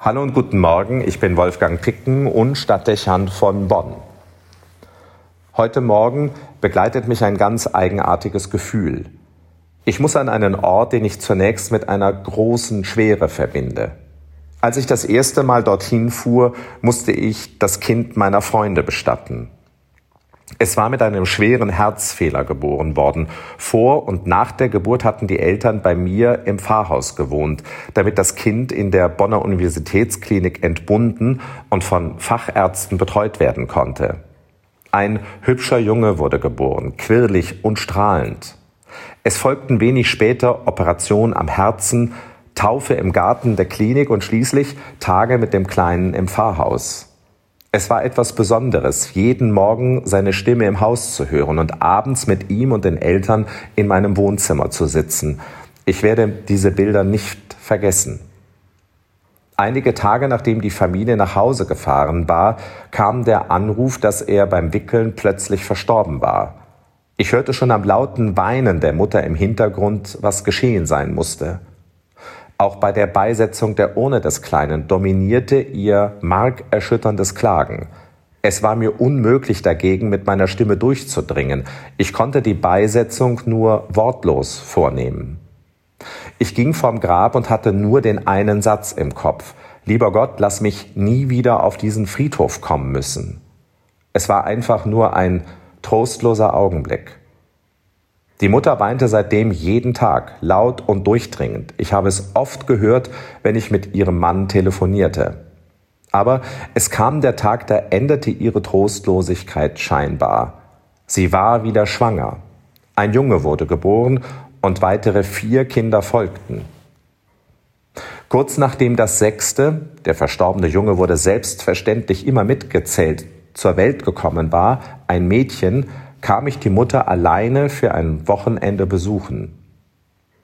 Hallo und guten Morgen, ich bin Wolfgang Picken und Stadtdechant von Bonn. Heute Morgen begleitet mich ein ganz eigenartiges Gefühl. Ich muss an einen Ort, den ich zunächst mit einer großen Schwere verbinde. Als ich das erste Mal dorthin fuhr, musste ich das Kind meiner Freunde bestatten. Es war mit einem schweren Herzfehler geboren worden. Vor und nach der Geburt hatten die Eltern bei mir im Pfarrhaus gewohnt, damit das Kind in der Bonner Universitätsklinik entbunden und von Fachärzten betreut werden konnte. Ein hübscher Junge wurde geboren, quirlig und strahlend. Es folgten wenig später Operation am Herzen, Taufe im Garten der Klinik und schließlich Tage mit dem Kleinen im Pfarrhaus. Es war etwas Besonderes, jeden Morgen seine Stimme im Haus zu hören und abends mit ihm und den Eltern in meinem Wohnzimmer zu sitzen. Ich werde diese Bilder nicht vergessen. Einige Tage nachdem die Familie nach Hause gefahren war, kam der Anruf, dass er beim Wickeln plötzlich verstorben war. Ich hörte schon am lauten Weinen der Mutter im Hintergrund, was geschehen sein musste. Auch bei der Beisetzung der Urne des Kleinen dominierte ihr markerschütterndes Klagen. Es war mir unmöglich dagegen, mit meiner Stimme durchzudringen. Ich konnte die Beisetzung nur wortlos vornehmen. Ich ging vom Grab und hatte nur den einen Satz im Kopf. Lieber Gott, lass mich nie wieder auf diesen Friedhof kommen müssen. Es war einfach nur ein trostloser Augenblick. Die Mutter weinte seitdem jeden Tag, laut und durchdringend. Ich habe es oft gehört, wenn ich mit ihrem Mann telefonierte. Aber es kam der Tag, da endete ihre Trostlosigkeit scheinbar. Sie war wieder schwanger. Ein Junge wurde geboren und weitere vier Kinder folgten. Kurz nachdem das sechste, der verstorbene Junge wurde selbstverständlich immer mitgezählt, zur Welt gekommen war, ein Mädchen, kam ich die Mutter alleine für ein Wochenende besuchen.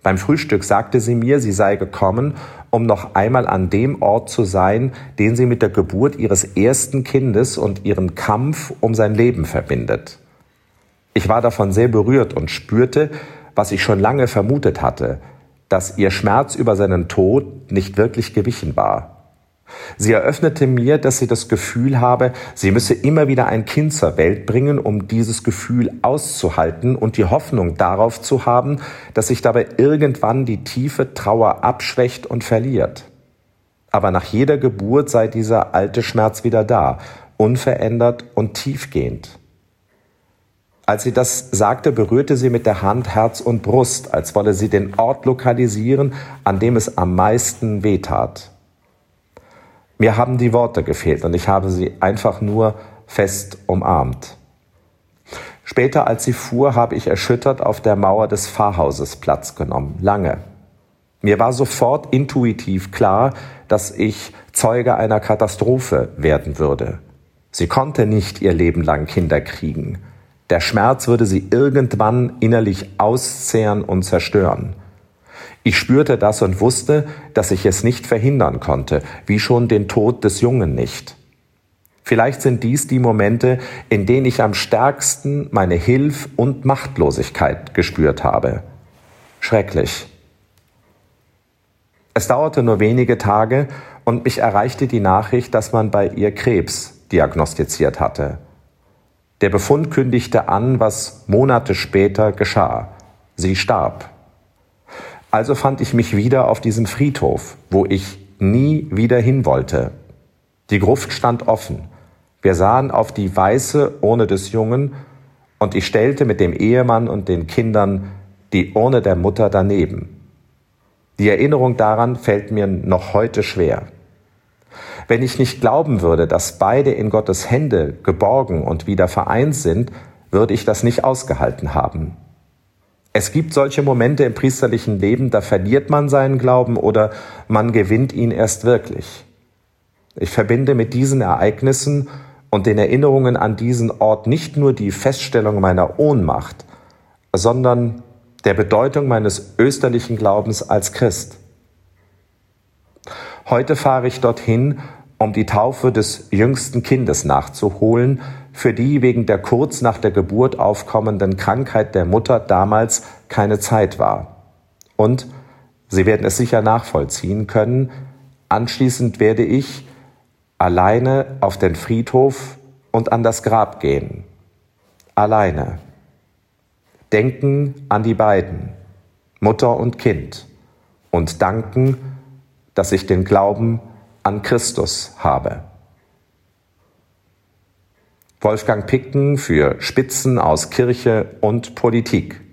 Beim Frühstück sagte sie mir, sie sei gekommen, um noch einmal an dem Ort zu sein, den sie mit der Geburt ihres ersten Kindes und ihren Kampf um sein Leben verbindet. Ich war davon sehr berührt und spürte, was ich schon lange vermutet hatte, dass ihr Schmerz über seinen Tod nicht wirklich gewichen war. Sie eröffnete mir, dass sie das Gefühl habe, sie müsse immer wieder ein Kind zur Welt bringen, um dieses Gefühl auszuhalten und die Hoffnung darauf zu haben, dass sich dabei irgendwann die tiefe Trauer abschwächt und verliert. Aber nach jeder Geburt sei dieser alte Schmerz wieder da, unverändert und tiefgehend. Als sie das sagte, berührte sie mit der Hand Herz und Brust, als wolle sie den Ort lokalisieren, an dem es am meisten wehtat. Mir haben die Worte gefehlt und ich habe sie einfach nur fest umarmt. Später, als sie fuhr, habe ich erschüttert auf der Mauer des Pfarrhauses Platz genommen, lange. Mir war sofort intuitiv klar, dass ich Zeuge einer Katastrophe werden würde. Sie konnte nicht ihr Leben lang Kinder kriegen. Der Schmerz würde sie irgendwann innerlich auszehren und zerstören. Ich spürte das und wusste, dass ich es nicht verhindern konnte, wie schon den Tod des Jungen nicht. Vielleicht sind dies die Momente, in denen ich am stärksten meine Hilf- und Machtlosigkeit gespürt habe. Schrecklich. Es dauerte nur wenige Tage und mich erreichte die Nachricht, dass man bei ihr Krebs diagnostiziert hatte. Der Befund kündigte an, was Monate später geschah. Sie starb. Also fand ich mich wieder auf diesem Friedhof, wo ich nie wieder hin wollte. Die Gruft stand offen. Wir sahen auf die weiße Urne des Jungen und ich stellte mit dem Ehemann und den Kindern die Urne der Mutter daneben. Die Erinnerung daran fällt mir noch heute schwer. Wenn ich nicht glauben würde, dass beide in Gottes Hände geborgen und wieder vereint sind, würde ich das nicht ausgehalten haben. Es gibt solche Momente im priesterlichen Leben, da verliert man seinen Glauben oder man gewinnt ihn erst wirklich. Ich verbinde mit diesen Ereignissen und den Erinnerungen an diesen Ort nicht nur die Feststellung meiner Ohnmacht, sondern der Bedeutung meines österlichen Glaubens als Christ. Heute fahre ich dorthin, um die Taufe des jüngsten Kindes nachzuholen, für die wegen der kurz nach der Geburt aufkommenden Krankheit der Mutter damals keine Zeit war. Und Sie werden es sicher nachvollziehen können, Anschließend werde ich alleine auf den Friedhof und an das Grab gehen. Alleine. Denken an die beiden, Mutter und Kind, und danken, dass ich den Glauben an Christus habe. Wolfgang Picken für Spitzen aus Kirche und Politik.